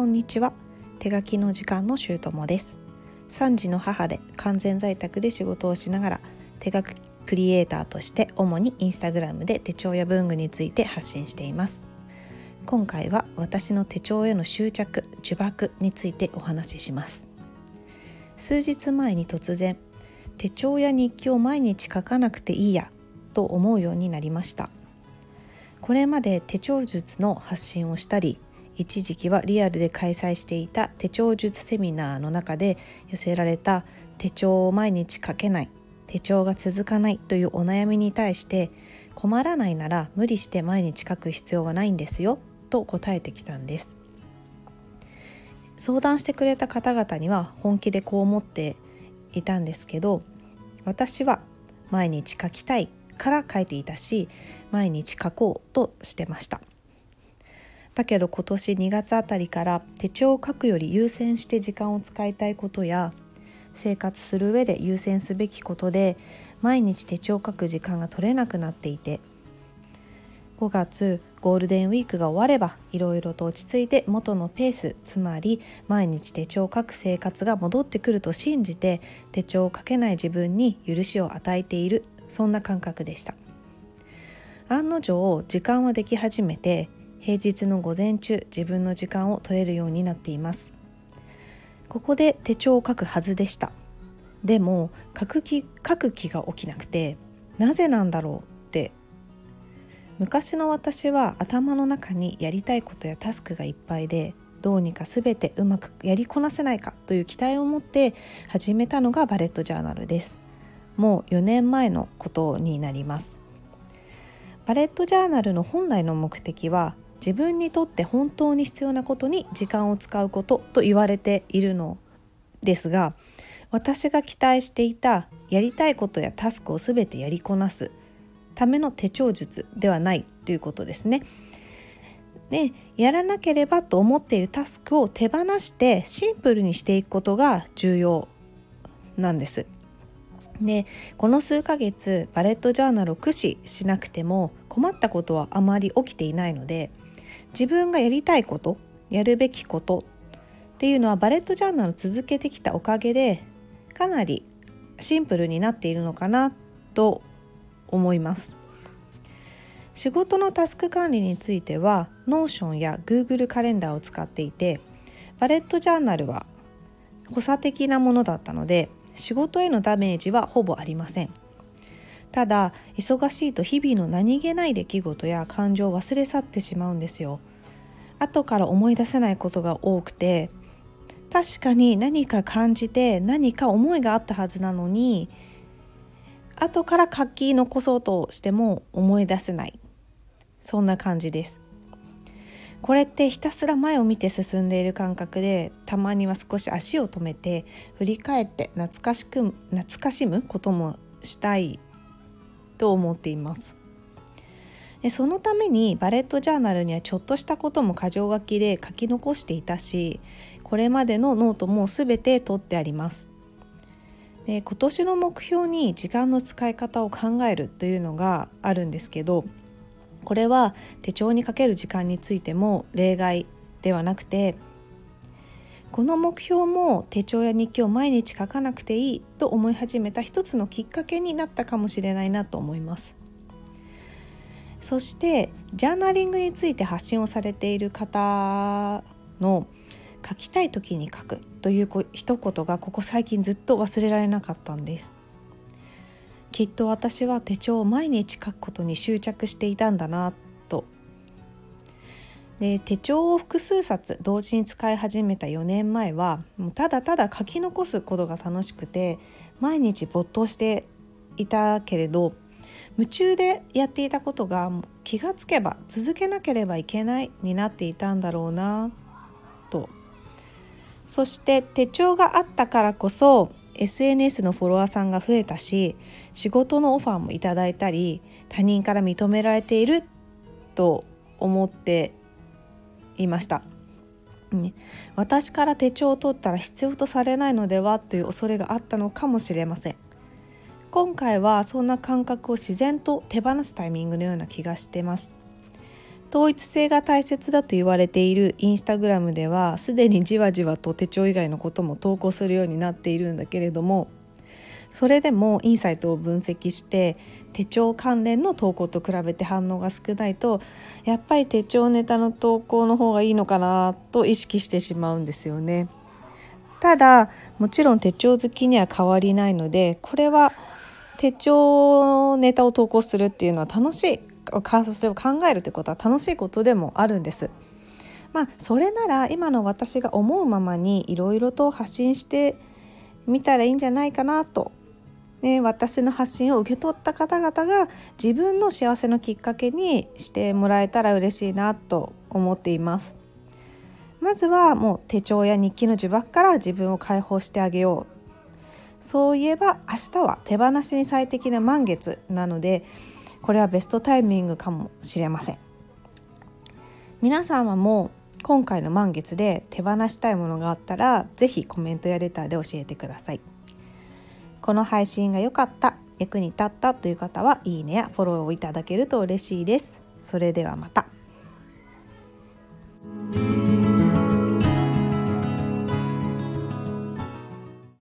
こんにちは。手書きの時間のしゅうともです。3児の母で完全在宅で仕事をしながら手書きクリエイターとして主にインスタグラムで手帳や文具について発信しています。今回は私の手帳への執着呪縛についてお話しします。数日前に突然手帳や日記を毎日書かなくていいやと思うようになりました。これまで手帳術の発信をしたり一時期はリアルで開催していた手帳術セミナーの中で寄せられた手帳を毎日書けない手帳が続かないというお悩みに対して困らないなら無理して毎日書く必要はないんですよと答えてきたんです。相談してくれた方々には本気でこう思っていたんですけど私は毎日書きたいから書いていたし毎日書こうとしてました。だけど今年2月あたりから手帳を書くより優先して時間を使いたいことや生活する上で優先すべきことで毎日手帳を書く時間が取れなくなっていて5月ゴールデンウィークが終わればいろいろと落ち着いて元のペースつまり毎日手帳を書く生活が戻ってくると信じて手帳を書けない自分に許しを与えているそんな感覚でした。案の定時間はでき始めて平日の午前中自分の時間を取れるようになっています。ここで手帳を書くはずでした。でも書く気書く気が起きなくてなぜなんだろうって。昔の私は頭の中にやりたいことやタスクがいっぱいでどうにか全てうまくやりこなせないかという期待を持って始めたのがバレットジャーナルです。もう4年前のことになります。バレットジャーナルの本来の目的は自分にとって本当に必要なことに時間を使うことと言われているのですが私が期待していたやりたいことやタスクを全てやりこなすための手帳術ではないということですね。でやらなければと思っているタスクを手放してシンプルにしていくことが重要なんです。でこの数ヶ月バレットジャーナルを駆使しなくても困ったことはあまり起きていないので自分がやりたいことやるべきことっていうのはバレットジャーナルを続けてきたおかげでかなりシンプルになっているのかなと思います。仕事のタスク管理については Notion や Google カレンダーを使っていてバレットジャーナルは補佐的なものだったので仕事へのダメージはほぼありません。ただ忙しいと日々の何気ない出来事や感情を忘れ去ってしまうんですよ。後から思い出せないことが多くて確かに何か感じて何か思いがあったはずなのに後から書き残そうとしても思い出せない。そんな感じです。これってひたすら前を見て進んでいる感覚でたまには少し足を止めて振り返って懐かしく懐かしむこともしたいと思っています。でそのためにバレットジャーナルにはちょっとしたことも箇条書きで書き残していたしこれまでのノートも全て取ってあります。で今年の目標に時間の使い方を考えるというのがあるんですけどこれは手帳にかける時間についても例外ではなくてこの目標も手帳や日記を毎日書かなくていいと思い始めた一つのきっかけになったかもしれないなと思います。そしてジャーナリングについて発信をされている方の書きたい時に書くという一言がここ最近ずっと忘れられなかったんです。きっと私は手帳を毎日書くことに執着していたんだなで手帳を複数冊同時に使い始めた4年前はもうただただ書き残すことが楽しくて毎日没頭していたけれど夢中でやっていたことが気がつけば続けなければいけないになっていたんだろうなと。そして手帳があったからこそ SNS のフォロワーさんが増えたし仕事のオファーもいただいたり他人から認められていると思っていました。ね、私から手帳を取ったら必要とされないのではという恐れがあったのかもしれません。今回はそんな感覚を自然と手放すタイミングのような気がしてます。統一性が大切だと言われているインスタグラムではすでにじわじわと手帳以外のことも投稿するようになっているんだけれどもそれでもインサイトを分析して手帳関連の投稿と比べて反応が少ないとやっぱり手帳ネタの投稿の方がいいのかなと意識してしまうんですよね。ただもちろん手帳好きには変わりないのでこれは手帳ネタを投稿するっていうのは楽しいそれを考えるということは楽しいことでもあるんです。まあそれなら今の私が思うままにいろいろと発信してみたらいいんじゃないかなとね、私の発信を受け取った方々が自分の幸せのきっかけにしてもらえたら嬉しいなと思っています。まずはもう手帳や日記の呪縛から自分を解放してあげよう。そういえば明日は手放しに最適な満月なのでこれはベストタイミングかもしれません。皆様もう今回の満月で手放したいものがあったら是非コメントやレターで教えてください。この配信が良かった役に立ったという方はいいねやフォローをいただけると嬉しいです。それではまた。